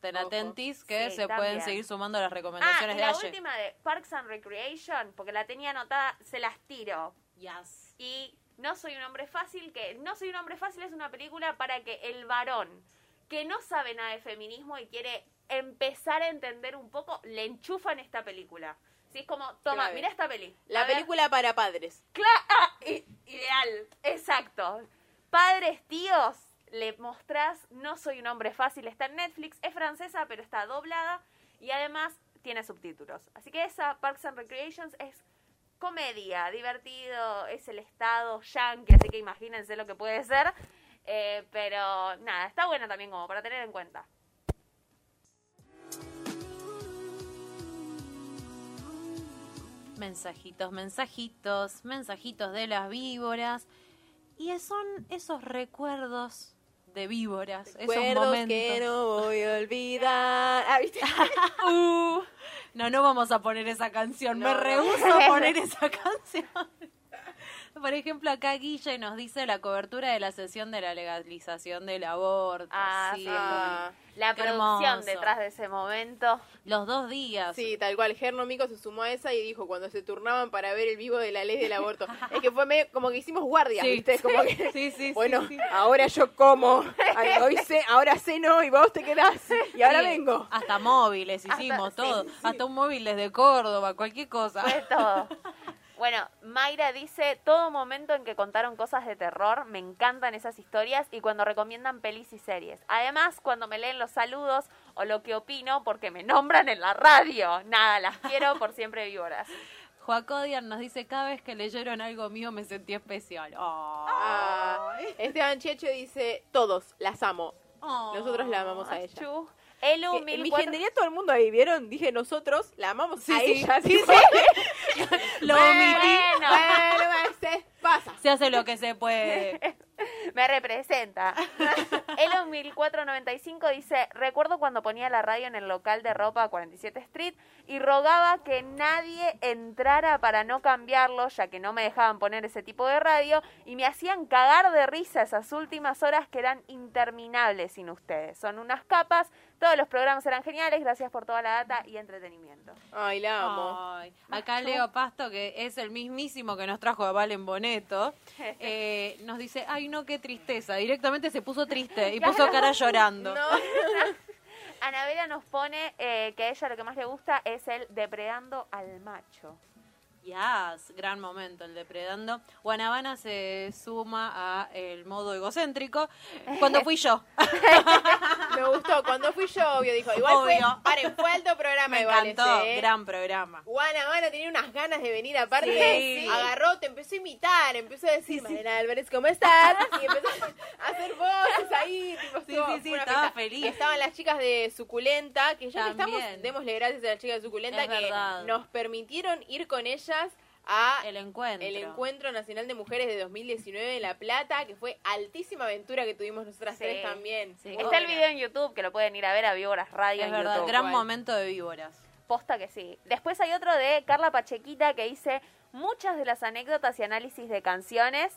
ten Ojo. atentis que Sí, se también. pueden seguir sumando las Ah, recomendaciones y de la última de Parks and Recreation, porque la tenía anotada, se las tiro. Yes. Y No soy un hombre fácil, que No soy un hombre fácil es una película para que el varón que no sabe nada de feminismo y quiere empezar a entender un poco, le enchufan esta película. Sí, es como, toma, mira esta peli. la ver. película para padres. Cla- ah, ideal, exacto. Padres, tíos, le mostrás No soy un hombre fácil, está en Netflix, es francesa, pero está doblada y además tiene subtítulos. Así que esa Parks and Recreations es comedia, divertido, es el estado yankee, así que imagínense lo que puede ser. Eh, pero nada, está buena también como para tener en cuenta. Mensajitos, mensajitos, mensajitos de las víboras. Y son esos recuerdos de víboras, esos Recuerdos momentos. que no voy a olvidar. Ah, ¿viste? Uh, no, no vamos a poner esa canción. Me No, rehúso a poner esa canción. Por ejemplo, acá Guille nos dice la cobertura de la sesión de la legalización del aborto. Ah, sí. La producción hermoso. detrás de ese momento. Los dos días. Sí, tal cual. Gerno Mico se sumó a esa y dijo cuando se turnaban para ver el vivo de la ley del aborto. es que fue medio como que hicimos guardia, Sí, ¿viste? Como sí, que, sí, sí, bueno, sí, sí. ahora yo como. Hoy sé, ahora ceno y vos te quedás. Y ahora Sí, vengo. Hasta móviles hicimos Hasta- todo. sí, sí. Hasta un móvil desde Córdoba, cualquier cosa. Fue todo. Bueno, Mayra dice, todo momento en que contaron cosas de terror, me encantan esas historias y cuando recomiendan pelis y series. Además, cuando me leen los saludos o lo que opino porque me nombran en la radio. Nada, las quiero por siempre víboras. Joacodian nos dice, cada vez que leyeron algo mío me sentí especial. Oh. Ah, Esteban Checho dice, todos, las amo. Oh. Nosotros la amamos a ella. Chu. Elu, en mi 1400 gendería todo el mundo ahí, ¿vieron? Dije nosotros, la amamos Sí, a sí. ella. Sí, Lo Bueno, omití. Bueno, se pasa. Se hace lo que se puede. me representa. Elo 1495 dice, recuerdo cuando ponía la radio en el local de ropa 47 Street y rogaba que nadie entrara para no cambiarlo, ya que no me dejaban poner ese tipo de radio y me hacían cagar de risa esas últimas horas que eran interminables sin ustedes. Son unas capas, todos los programas eran geniales, gracias por toda la data y entretenimiento. Ay, la amo. Ay, acá Leo Pasto, que es el mismísimo que nos trajo a Valen Boneto, eh, nos dice, ay no, qué tristeza. Directamente se puso triste y puso cara llorando. No. Anabela nos pone eh, que a ella lo que más le gusta es el depredando al macho. Yes, gran momento el depredando. Guanabana se suma a el modo egocéntrico cuando fui yo. Me gustó. Cuando fui yo, obvio, dijo. Igual Obvio. fue, paren, fue alto programa Me igual encantó, ese, ¿eh? gran programa. Juana Mano tenía unas ganas de venir aparte. Sí. Agarró, te empezó a imitar, empezó a decir, Mariana Álvarez, ¿cómo estás? Y empezó a hacer voces ahí. Tipo, Sí, sí, sí, estaba feliz. Estaban las chicas de Suculenta, que ya También. estamos, démosle gracias a las chicas de Suculenta Es que verdad. nos permitieron ir con ellas a El encuentro. el Encuentro Nacional de Mujeres de 2019 en La Plata, que fue altísima aventura que tuvimos nosotras Sí. tres también. Sí. Está el video en YouTube que lo pueden ir a ver a Víboras Radio Es en verdad, YouTube. gran momento de víboras. Posta que sí. Después hay otro de Carla Pachequita que dice muchas de las anécdotas y análisis de canciones.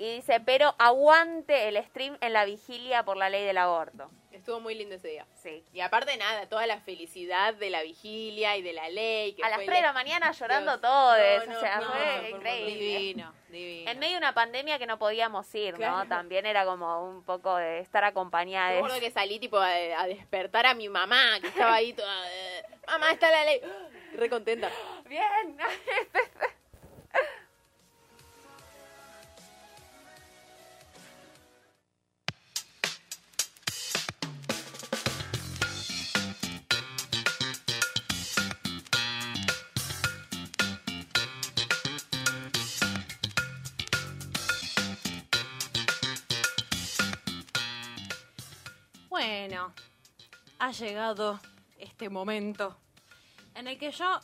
Y dice, pero aguante el stream en la vigilia por la ley del aborto. Estuvo muy lindo ese día. Sí. Y aparte nada, toda la felicidad de la vigilia y de la ley. Que A las fue 3 de la mañana llorando todos. No, no, o sea, no, fue increíble. Divino, divino. En medio de una pandemia que no podíamos ir, ¿no? También era como un poco de estar acompañada Me de... acuerdo que salí tipo a, a despertar a mi mamá, que estaba ahí toda... eh, mamá, está la ley. Re contenta. Bien. Bueno, ha llegado este momento en el que yo,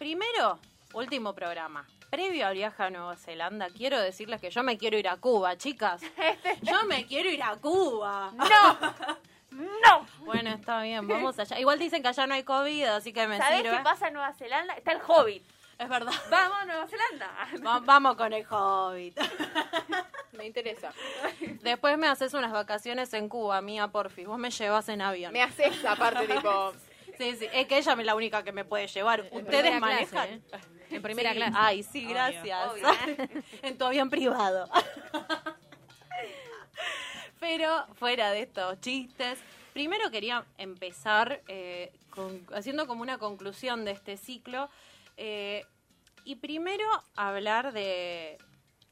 primero, último programa, previo al viaje a Nueva Zelanda, quiero decirles que yo me quiero ir a Cuba, chicas. Yo me quiero ir a Cuba. ¡No! ¡No! Bueno, está bien, vamos allá. Igual dicen que allá no hay COVID, así que me ¿Sabés sirve. qué pasa en Nueva Zelanda? Está el Hobbit. Es verdad. Vamos a Nueva Zelanda. Va- vamos con el Hobbit. Me interesa. Después me haces unas vacaciones en Cuba, mía, porfis. Vos me llevas en avión. Me haces aparte, tipo... Sí, sí, es que ella es la única que me puede llevar. ¿Ustedes manejan? clase, En primera Sí. clase. Ay, sí, Obvio. gracias. Obvio. en tu avión privado. Pero fuera de estos chistes, primero quería empezar eh, con- haciendo como una conclusión de este ciclo. eh, y primero hablar de,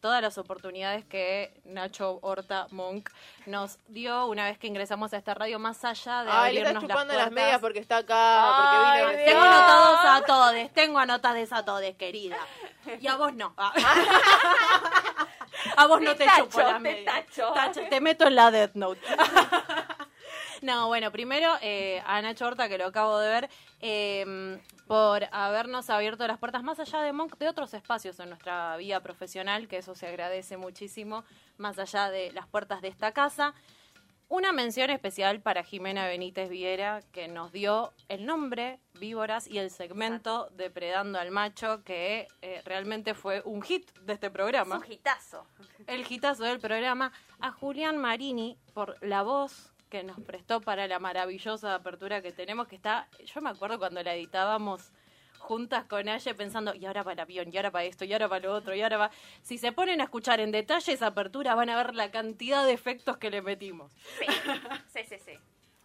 todas las oportunidades que Nacho Horta Monk nos dio una vez que ingresamos a esta radio, más allá de Ay, le abrirnos está chupando las, las, medias porque está acá, porque Ay, vino tengo anotados a todos, tengo anotadas a todos, querida. Y a vos no. Ah. a vos no Te te, chupo tacho, las te medias. tacho. Tacho, Te meto en la Death Note. No, bueno, primero eh, a Nacho Horta, que lo acabo de ver, eh, por habernos abierto las puertas más allá de Monk, de otros espacios en nuestra vida profesional, que eso se agradece muchísimo, más allá de las puertas de esta casa. Una mención especial para Jimena Benítez Viera, que nos dio el nombre Víboras y el segmento Depredando al Macho, que eh, realmente fue un hit de este programa Un hitazo. el hitazo del programa, a Julián Marini por la voz que nos prestó para la maravillosa apertura que tenemos, que está, yo me acuerdo cuando la editábamos juntas con Aye pensando, y ahora para el avión, y ahora para esto, y ahora para lo otro, y ahora va... Si se ponen a escuchar en detalle esa apertura, van a ver la cantidad de efectos que le metimos. Sí, sí, sí, sí.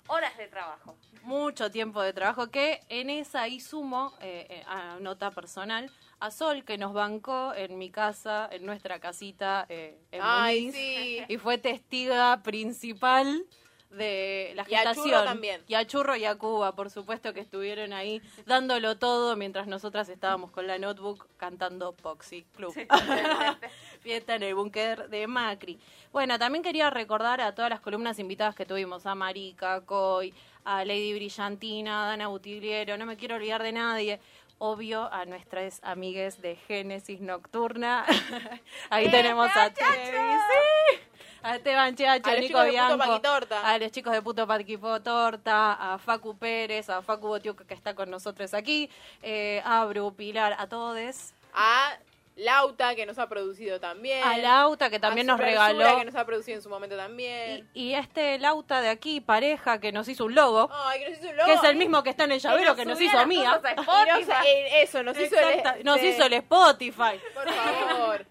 Horas de trabajo. mucho tiempo de trabajo que en esa y sumo eh, eh, a nota personal a Sol que nos bancó en mi casa en nuestra casita eh, en Ay, Muniz, sí. y fue testiga principal de la Y a Churro gestación también. y a Churro y a Cuba por supuesto que estuvieron ahí dándolo todo mientras nosotras estábamos con la notebook cantando Poxy Club fiesta en el búnker de Macri. Bueno, también quería recordar a todas las columnas invitadas que tuvimos, a Marica, Coy, a Lady Brillantina, a Dana Butigliero, no me quiero olvidar de nadie. Obvio, a nuestras amigues de Génesis Nocturna. Ahí tenemos a Tevi, sí. A Esteban Chacho, A a Nico Bianco, Paquitorta. a los chicos de Puto Paquipo Torta, a Facu Pérez, a Facu Botiuca que está con nosotros aquí, eh, a Bru, Pilar, a todos. A Lauta, que nos ha producido también. A Lauta, que también A nos regaló. que nos ha producido en su momento también. Y este Lauta de aquí, pareja, que nos hizo un logo, Ay, que nos hizo un logo. que es el mismo que está en el llavero que nos hizo a Mía. Y eh, eso, nos hizo el... Nos hizo el Spotify. Por favor.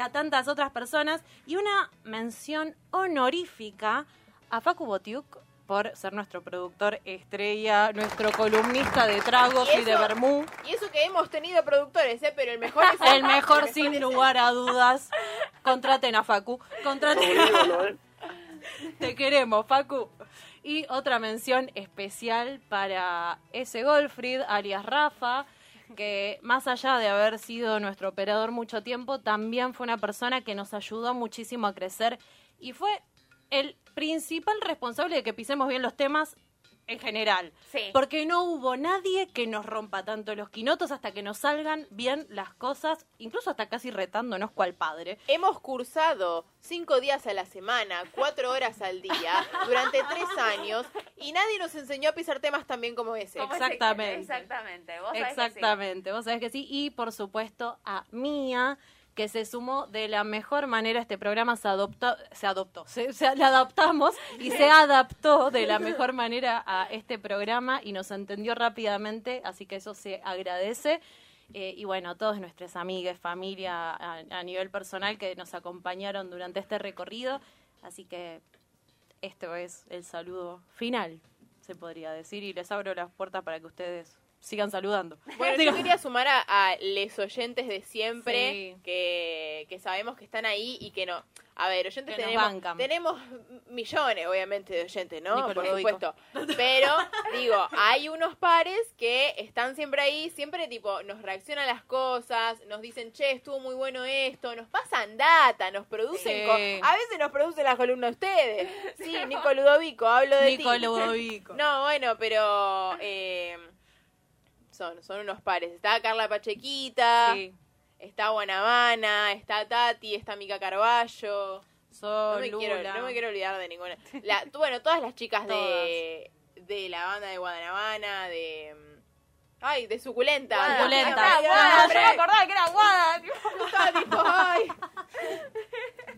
A tantas otras personas. Y una mención honorífica a Facu Botiuk por ser nuestro productor estrella, nuestro columnista de tragos y, Y de vermú. Y eso que hemos tenido productores, ¿eh? Pero el mejor es El mejor sin lugar a dudas. Contraten a Facu. Contraten. Te queremos, Facu. Y otra mención especial para ese Golfrid, alias Rafa, que más allá de haber sido nuestro operador mucho tiempo, también fue una persona que nos ayudó muchísimo a crecer y fue el principal responsable de que pisemos bien los temas en general. Sí. Porque no hubo nadie que nos rompa tanto los quinotos hasta que nos salgan bien las cosas, incluso hasta casi retándonos cual padre. Hemos cursado cinco días a la semana, cuatro horas al día, durante tres años, y nadie nos enseñó a pisar temas tan bien como ese. Exactamente. Exactamente. Vos sabés que sí. Exactamente, vos sabés que sí. Y por supuesto a Mía, que se sumó de la mejor manera a este programa, se adoptó, se adoptó, se, se- la adaptamos y se adaptó de la mejor manera a este programa y nos entendió rápidamente, así que eso se agradece. Eh, y bueno, todos nuestras amigas, familia a, a nivel personal que nos acompañaron durante este recorrido. Así que esto es el saludo final, se podría decir, y les abro las puertas para que ustedes sigan saludando. Bueno, yo quería sumar a, a les oyentes de siempre, Sí. que, que sabemos que están ahí y que no. A ver, oyentes Que tenemos, tenemos millones, obviamente, de oyentes, ¿no? Por supuesto. Pero, digo, hay unos pares que están siempre ahí, siempre, tipo, nos reaccionan las cosas, nos dicen, che, estuvo muy bueno esto, nos pasan data, nos producen... Sí. a veces nos producen la columna ustedes. Sí, Nico Ludovico, hablo de Nico ti. Ludovico. No, bueno, pero... eh, son, son unos pares. Está Carla Pachequita, Sí. está Guanabana, está Tati, está Mica Carballo. No me, quiero, no me quiero olvidar de ninguna. La, bueno, todas las chicas de, de la banda de Guanabana, de... Ay, de Suculenta. Guada. Suculenta. Ay, Guada, Pero me acordaba que era guada. tipo. estaba tipo, ay.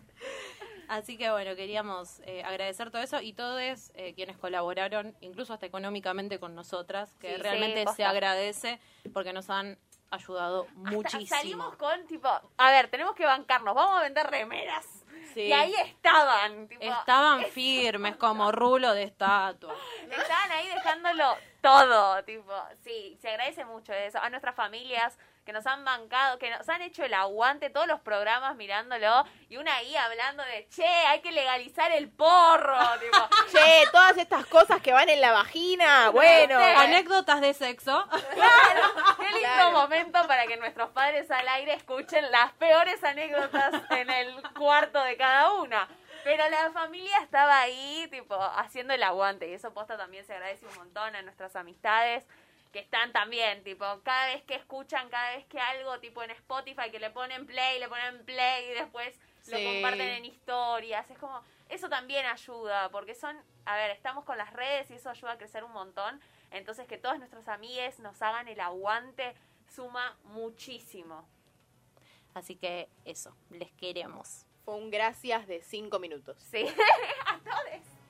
Así que bueno, queríamos eh, agradecer todo eso y todos eh, quienes colaboraron, incluso hasta económicamente con nosotras, que Sí, realmente se agradece porque nos han ayudado Hasta muchísimo. Salimos con tipo, a ver, tenemos que bancarnos, vamos a vender remeras. Sí. Y ahí estaban, tipo, Estaban firmes como rulo de estatua. estaban ahí dejándolo todo, tipo, sí, se agradece mucho eso. A nuestras familias que nos han bancado, que nos han hecho el aguante todos los programas mirándolo y una ahí hablando de, che, hay que legalizar el porro. tipo, Che, todas estas cosas que van en la vagina, bueno. Anécdotas de sexo. Claro, qué lindo Claro. momento para que nuestros padres al aire escuchen las peores anécdotas en el cuarto de cada una. Pero la familia estaba ahí, tipo, haciendo el aguante. Y eso posta también se agradece un montón a nuestras amistades que están también, tipo, cada vez que escuchan, cada vez que algo, tipo en Spotify, que le ponen play, le ponen play y después lo comparten en historias. Es como, eso también ayuda, porque son, a ver, estamos con las redes y eso ayuda a crecer un montón. Entonces que todos nuestros amigues nos hagan el aguante suma muchísimo. Así que eso, les queremos. Fue un gracias de cinco minutos. Sí, a todos.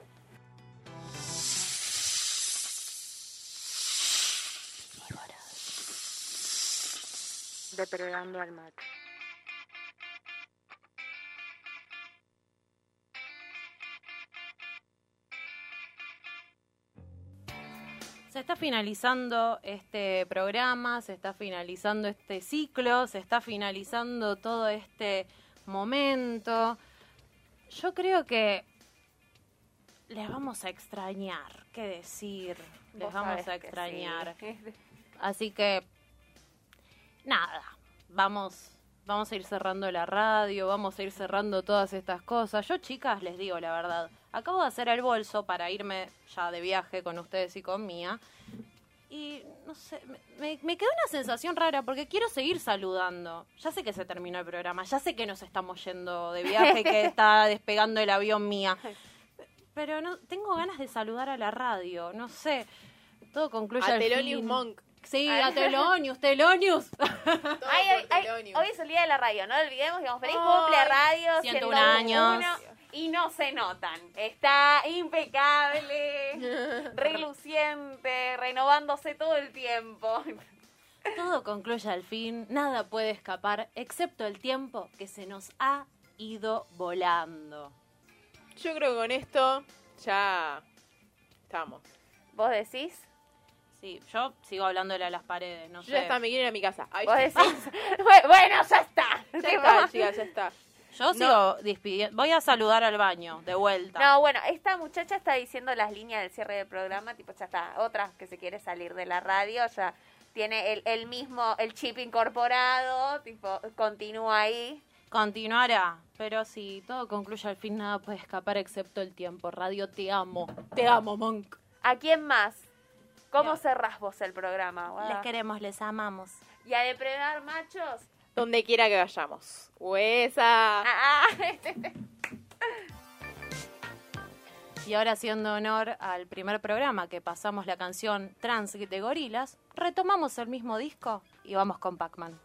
Depredando al macho. Se está finalizando este programa, se está finalizando este ciclo, se está finalizando todo este momento. Yo creo que les vamos a extrañar, qué decir, les vamos a extrañar. sí. Así que, nada, vamos, vamos a ir cerrando la radio, vamos a ir cerrando todas estas cosas. Yo, chicas, les digo la verdad, acabo de hacer el bolso para irme ya de viaje con ustedes y con Mía. Y no sé, me, quedó una sensación rara porque quiero seguir saludando. Ya sé que se terminó el programa, ya sé que nos estamos yendo de viaje, que está despegando el avión Mía. Pero no tengo ganas de saludar a la radio, no sé. Todo concluye A Thelonious. Monk. Sí, Ay. a Telonius, Telonius. Ay, ay, ay, hoy es el día de la radio, no lo olvidemos, digamos, feliz Ay, cumple radio, 101 años. Y no se notan, está impecable, reluciente, renovándose todo el tiempo. Todo concluye al fin, nada puede escapar, excepto el tiempo que se nos ha ido volando. Yo creo que con esto ya estamos. ¿Vos decís? Sí, yo sigo hablándole a las paredes, no Yo sé. ya está, me quiero ir a mi casa. Ay, ¿Vos decís? Bueno, ya está. Ya está, chicas, ya está. Yo sigo despidiendo. Voy a saludar al baño, de vuelta. No, bueno, esta muchacha está diciendo las líneas del cierre del programa, tipo, ya está, otra que se quiere salir de la radio, ya tiene el, el mismo, el chip incorporado, tipo, continúa ahí. Continuará, pero si todo concluye al fin, nada puede escapar excepto el tiempo. Radio, te amo. Te amo, Monk. ¿A quién más? ¿Cómo cerrás vos el programa? Les queremos, les amamos. ¿Y a depredar machos? Donde quiera que vayamos. Huesa. Ah, Y ahora haciendo honor al primer programa que pasamos la canción Trans de Gorilas, retomamos el mismo disco y vamos con Pac-Man.